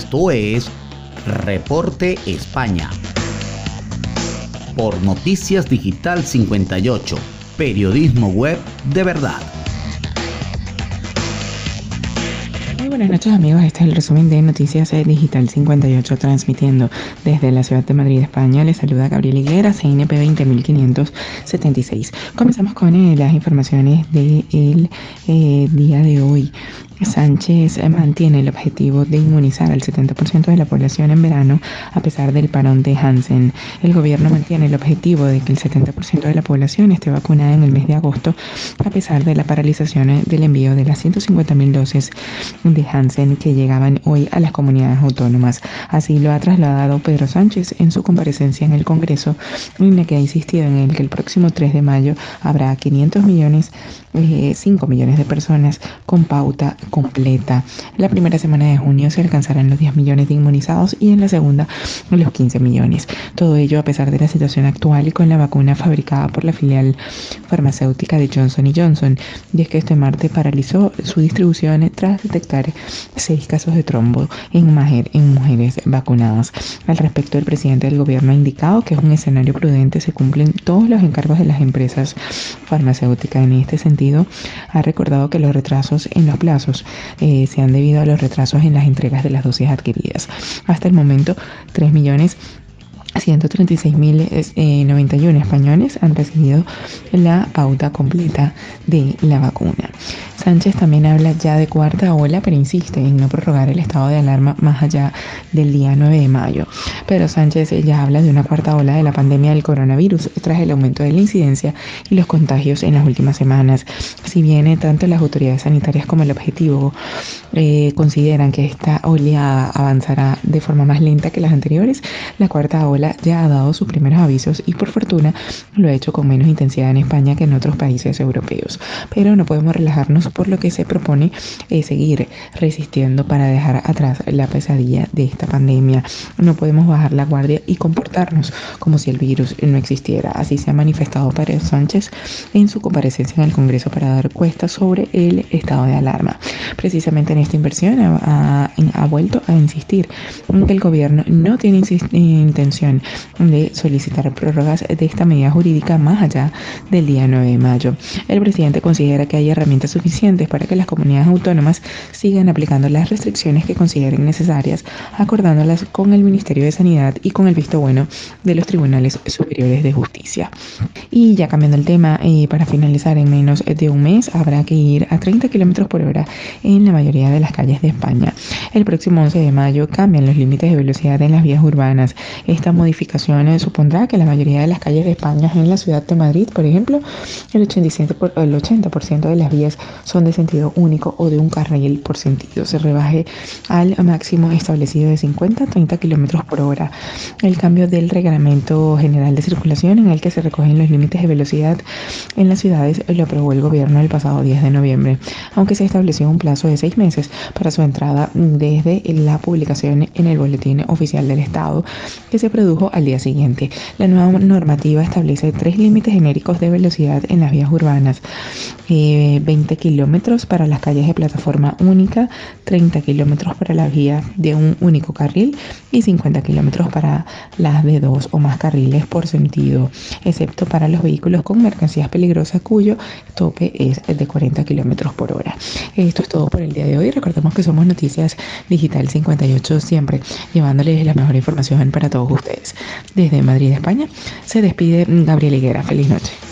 Esto es Reporte España. Por Noticias Digital 58, periodismo web de verdad. Muy buenas noches amigos, este es el resumen de Noticias Digital 58 transmitiendo desde la ciudad de Madrid, España. Les saluda Gabriel Higuera, CNP 20576. Comenzamos con eh, las informaciones del eh, día de hoy. Sánchez mantiene el objetivo de inmunizar al 70% de la población en verano a pesar del parón de Hansen. El gobierno mantiene el objetivo de que el 70% de la población esté vacunada en el mes de agosto a pesar de la paralización del envío de las 150.000 dosis de Hansen que llegaban hoy a las comunidades autónomas. Así lo ha trasladado Pedro Sánchez en su comparecencia en el Congreso en la que ha insistido en el que el próximo 3 de mayo habrá 500 millones, 5 eh, millones de personas con pauta completa. La primera semana de junio se alcanzarán los 10 millones de inmunizados y en la segunda los 15 millones. Todo ello a pesar de la situación actual y con la vacuna fabricada por la filial farmacéutica de Johnson Johnson. Y es que este martes paralizó su distribución tras detectar seis casos de trombo en, en mujeres vacunadas. Al respecto, el presidente del gobierno ha indicado que es un escenario prudente, se cumplen todos los encargos de las empresas farmacéuticas. En este sentido, ha recordado que los retrasos en los plazos eh, se han debido a los retrasos en las entregas de las dosis adquiridas. Hasta el momento, 3 millones 136.091 españoles han recibido la pauta completa de la vacuna. Sánchez también habla ya de cuarta ola, pero insiste en no prorrogar el estado de alarma más allá del día 9 de mayo. Pero Sánchez ya habla de una cuarta ola de la pandemia del coronavirus tras el aumento de la incidencia y los contagios en las últimas semanas. Si bien tanto las autoridades sanitarias como el objetivo eh, consideran que esta oleada avanzará de forma más lenta que las anteriores, la cuarta ola ya ha dado sus primeros avisos y por fortuna lo ha hecho con menos intensidad en España que en otros países europeos. Pero no podemos relajarnos por lo que se propone es seguir resistiendo para dejar atrás la pesadilla de esta pandemia. No podemos bajar la guardia y comportarnos como si el virus no existiera. Así se ha manifestado Pérez Sánchez en su comparecencia en el Congreso para dar cuesta sobre el estado de alarma. Precisamente en esta inversión ha, vuelto a insistir en que el gobierno no tiene intención de solicitar prórrogas de esta medida jurídica más allá del día 9 de mayo. El presidente considera que hay herramientas suficientes para que las comunidades autónomas sigan aplicando las restricciones que consideren necesarias, acordándolas con el Ministerio de Sanidad y con el visto bueno de los tribunales superiores de justicia. Y ya cambiando el tema, eh, para finalizar en menos de un mes habrá que ir a 30 kilómetros por hora en la mayoría de las calles de España. El próximo 11 de mayo cambian los límites de velocidad en las vías urbanas. Esta modificación supondrá que la mayoría de las calles de España en la ciudad de Madrid, por ejemplo, el 87%, el 80 de las vías son de sentido único o de un carril por sentido. Se rebaje al máximo establecido de 50 a 30 kilómetros por hora. El cambio del Reglamento General de Circulación, en el que se recogen los límites de velocidad en las ciudades, lo aprobó el gobierno el pasado 10 de noviembre, aunque se estableció un plazo de seis meses para su entrada desde la publicación en el Boletín Oficial del Estado, que se produjo al día siguiente. La nueva normativa establece tres límites genéricos de velocidad en las vías urbanas, 20 eh, kilómetros kilómetros para las calles de plataforma única, 30 kilómetros para las vías de un único carril y 50 kilómetros para las de dos o más carriles por sentido, excepto para los vehículos con mercancías peligrosas cuyo tope es de 40 kilómetros por hora. Esto es todo por el día de hoy. Recordemos que somos Noticias Digital 58 siempre llevándoles la mejor información para todos ustedes. Desde Madrid, España, se despide Gabriel Higuera. Feliz noche.